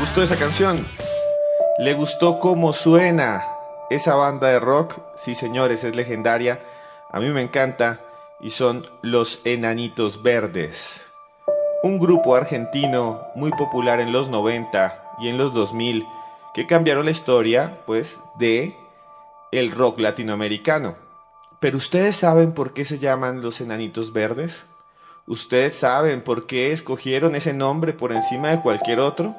Gustó esa canción? ¿Le gustó cómo suena esa banda de rock? Sí, señores, es legendaria. A mí me encanta y son Los Enanitos Verdes. Un grupo argentino muy popular en los 90 y en los 2000 que cambiaron la historia, pues, de el rock latinoamericano. Pero ustedes saben por qué se llaman Los Enanitos Verdes? ¿Ustedes saben por qué escogieron ese nombre por encima de cualquier otro?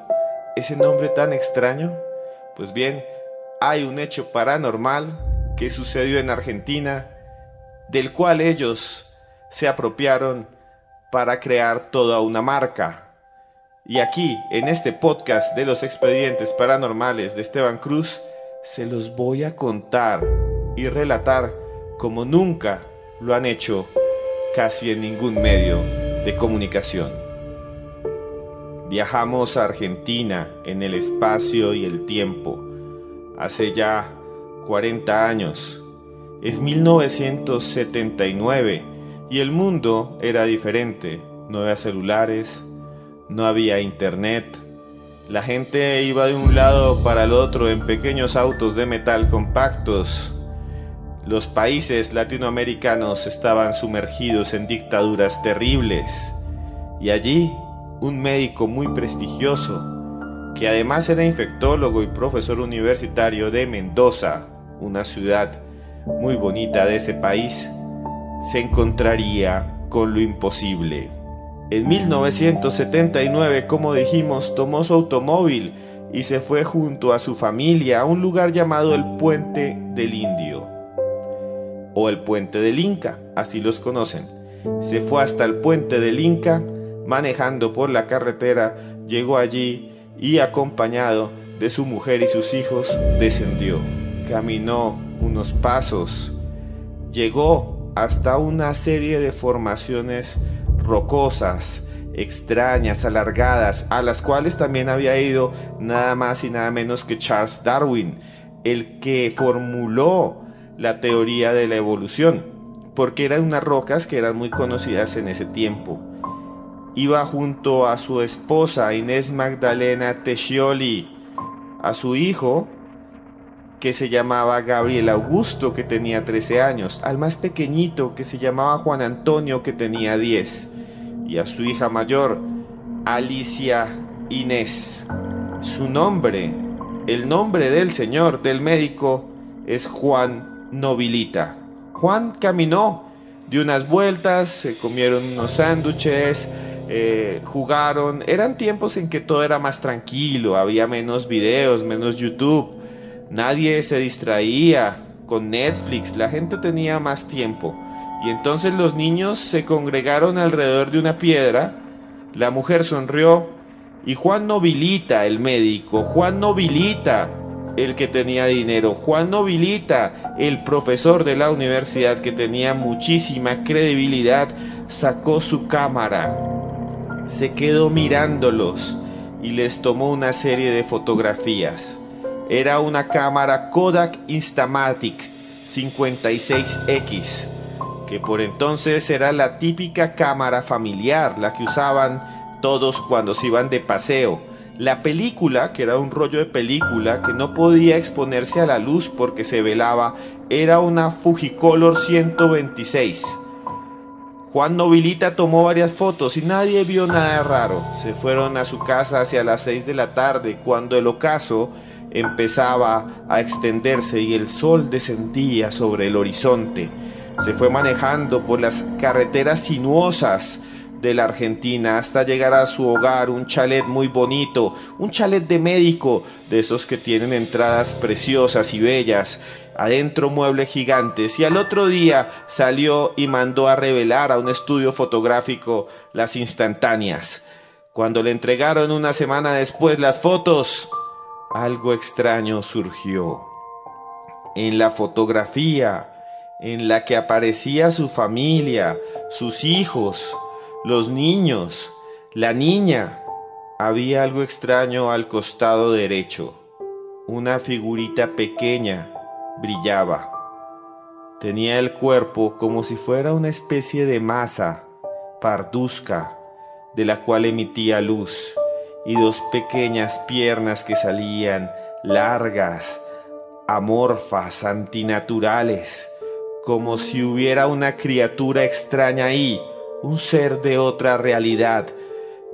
¿Ese nombre tan extraño? Pues bien, hay un hecho paranormal que sucedió en Argentina, del cual ellos se apropiaron para crear toda una marca. Y aquí, en este podcast de los expedientes paranormales de Esteban Cruz, se los voy a contar y relatar como nunca lo han hecho casi en ningún medio de comunicación. Viajamos a Argentina en el espacio y el tiempo, hace ya 40 años. Es 1979 y el mundo era diferente. No había celulares, no había internet. La gente iba de un lado para el otro en pequeños autos de metal compactos. Los países latinoamericanos estaban sumergidos en dictaduras terribles. Y allí, un médico muy prestigioso, que además era infectólogo y profesor universitario de Mendoza, una ciudad muy bonita de ese país, se encontraría con lo imposible. En 1979, como dijimos, tomó su automóvil y se fue junto a su familia a un lugar llamado el Puente del Indio o el Puente del Inca, así los conocen. Se fue hasta el Puente del Inca, manejando por la carretera, llegó allí y acompañado de su mujer y sus hijos descendió. Caminó unos pasos, llegó hasta una serie de formaciones rocosas, extrañas, alargadas, a las cuales también había ido nada más y nada menos que Charles Darwin, el que formuló la teoría de la evolución, porque eran unas rocas que eran muy conocidas en ese tiempo. Iba junto a su esposa Inés Magdalena Tescioli, a su hijo, que se llamaba Gabriel Augusto, que tenía 13 años, al más pequeñito, que se llamaba Juan Antonio, que tenía 10, y a su hija mayor, Alicia Inés. Su nombre, el nombre del señor, del médico, es Juan Nobilita. Juan caminó, dio unas vueltas, se comieron unos sándwiches, eh, jugaron. Eran tiempos en que todo era más tranquilo, había menos videos, menos YouTube, nadie se distraía con Netflix, la gente tenía más tiempo. Y entonces los niños se congregaron alrededor de una piedra, la mujer sonrió y Juan Nobilita, el médico, Juan Nobilita, el que tenía dinero, Juan Nobilita, el profesor de la universidad que tenía muchísima credibilidad, sacó su cámara, se quedó mirándolos y les tomó una serie de fotografías. Era una cámara Kodak Instamatic 56X, que por entonces era la típica cámara familiar, la que usaban todos cuando se iban de paseo. La película, que era un rollo de película que no podía exponerse a la luz porque se velaba, era una Fujicolor 126. Juan Nobilita tomó varias fotos y nadie vio nada raro. Se fueron a su casa hacia las 6 de la tarde cuando el ocaso empezaba a extenderse y el sol descendía sobre el horizonte. Se fue manejando por las carreteras sinuosas de la Argentina hasta llegar a su hogar, un chalet muy bonito, un chalet de médico, de esos que tienen entradas preciosas y bellas, adentro muebles gigantes, y al otro día salió y mandó a revelar a un estudio fotográfico las instantáneas. Cuando le entregaron una semana después las fotos, algo extraño surgió. En la fotografía en la que aparecía su familia, sus hijos, los niños, la niña, había algo extraño al costado derecho. Una figurita pequeña brillaba. Tenía el cuerpo como si fuera una especie de masa parduzca de la cual emitía luz y dos pequeñas piernas que salían largas, amorfas, antinaturales, como si hubiera una criatura extraña ahí, un ser de otra realidad.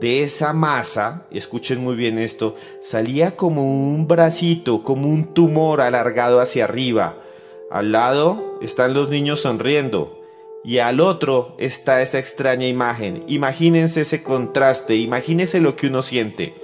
De esa masa, escuchen muy bien esto, salía como un bracito, como un tumor alargado hacia arriba. Al lado están los niños sonriendo y al otro está esa extraña imagen. Imagínense ese contraste, imagínense lo que uno siente.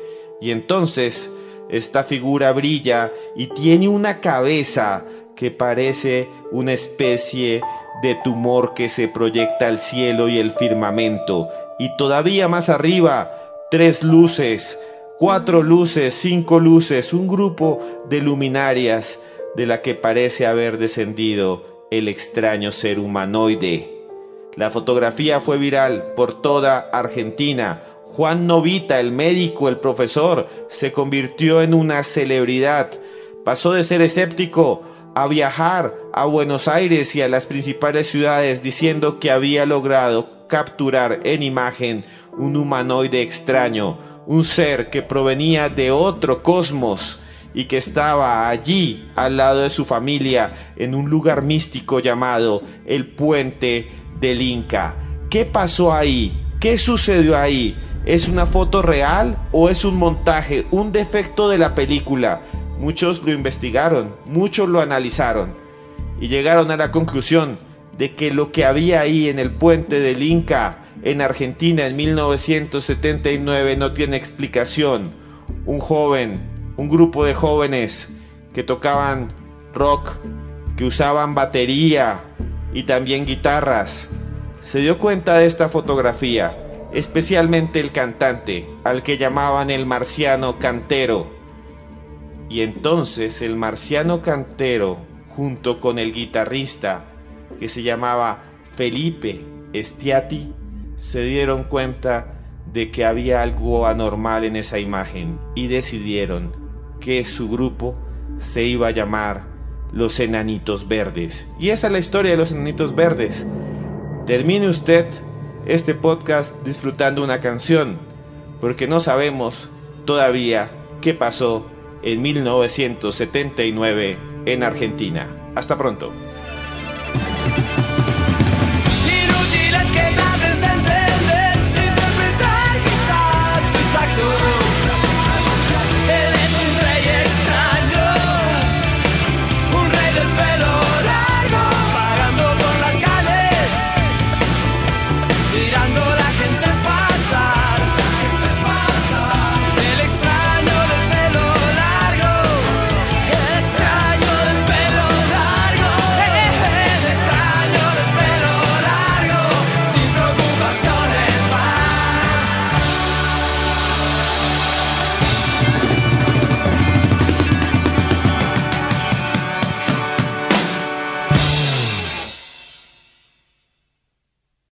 Y entonces esta figura brilla y tiene una cabeza que parece una especie de tumor que se proyecta al cielo y el firmamento, y todavía más arriba, tres luces, cuatro luces, cinco luces, un grupo de luminarias de la que parece haber descendido el extraño ser humanoide. La fotografía fue viral por toda Argentina. Juan Novita, el médico, el profesor, se convirtió en una celebridad. Pasó de ser escéptico a viajar a Buenos Aires y a las principales ciudades diciendo que había logrado capturar en imagen un humanoide extraño, un ser que provenía de otro cosmos y que estaba allí al lado de su familia en un lugar místico llamado el puente del Inca. ¿Qué pasó ahí? ¿Qué sucedió ahí? ¿Es una foto real o es un montaje, un defecto de la película? Muchos lo investigaron, muchos lo analizaron y llegaron a la conclusión de que lo que había ahí en el puente del Inca en Argentina en 1979 no tiene explicación. Un joven, un grupo de jóvenes que tocaban rock, que usaban batería y también guitarras, se dio cuenta de esta fotografía, especialmente el cantante, al que llamaban el marciano cantero y entonces el marciano cantero, junto con el guitarrista, que se llamaba Felipe Estiati, se dieron cuenta de que había algo anormal en esa imagen y decidieron que su grupo se iba a llamar Los Enanitos Verdes. Y esa es la historia de los Enanitos Verdes. Termine usted este podcast disfrutando una canción, porque no sabemos todavía qué pasó en 1979 en Argentina. Hasta pronto.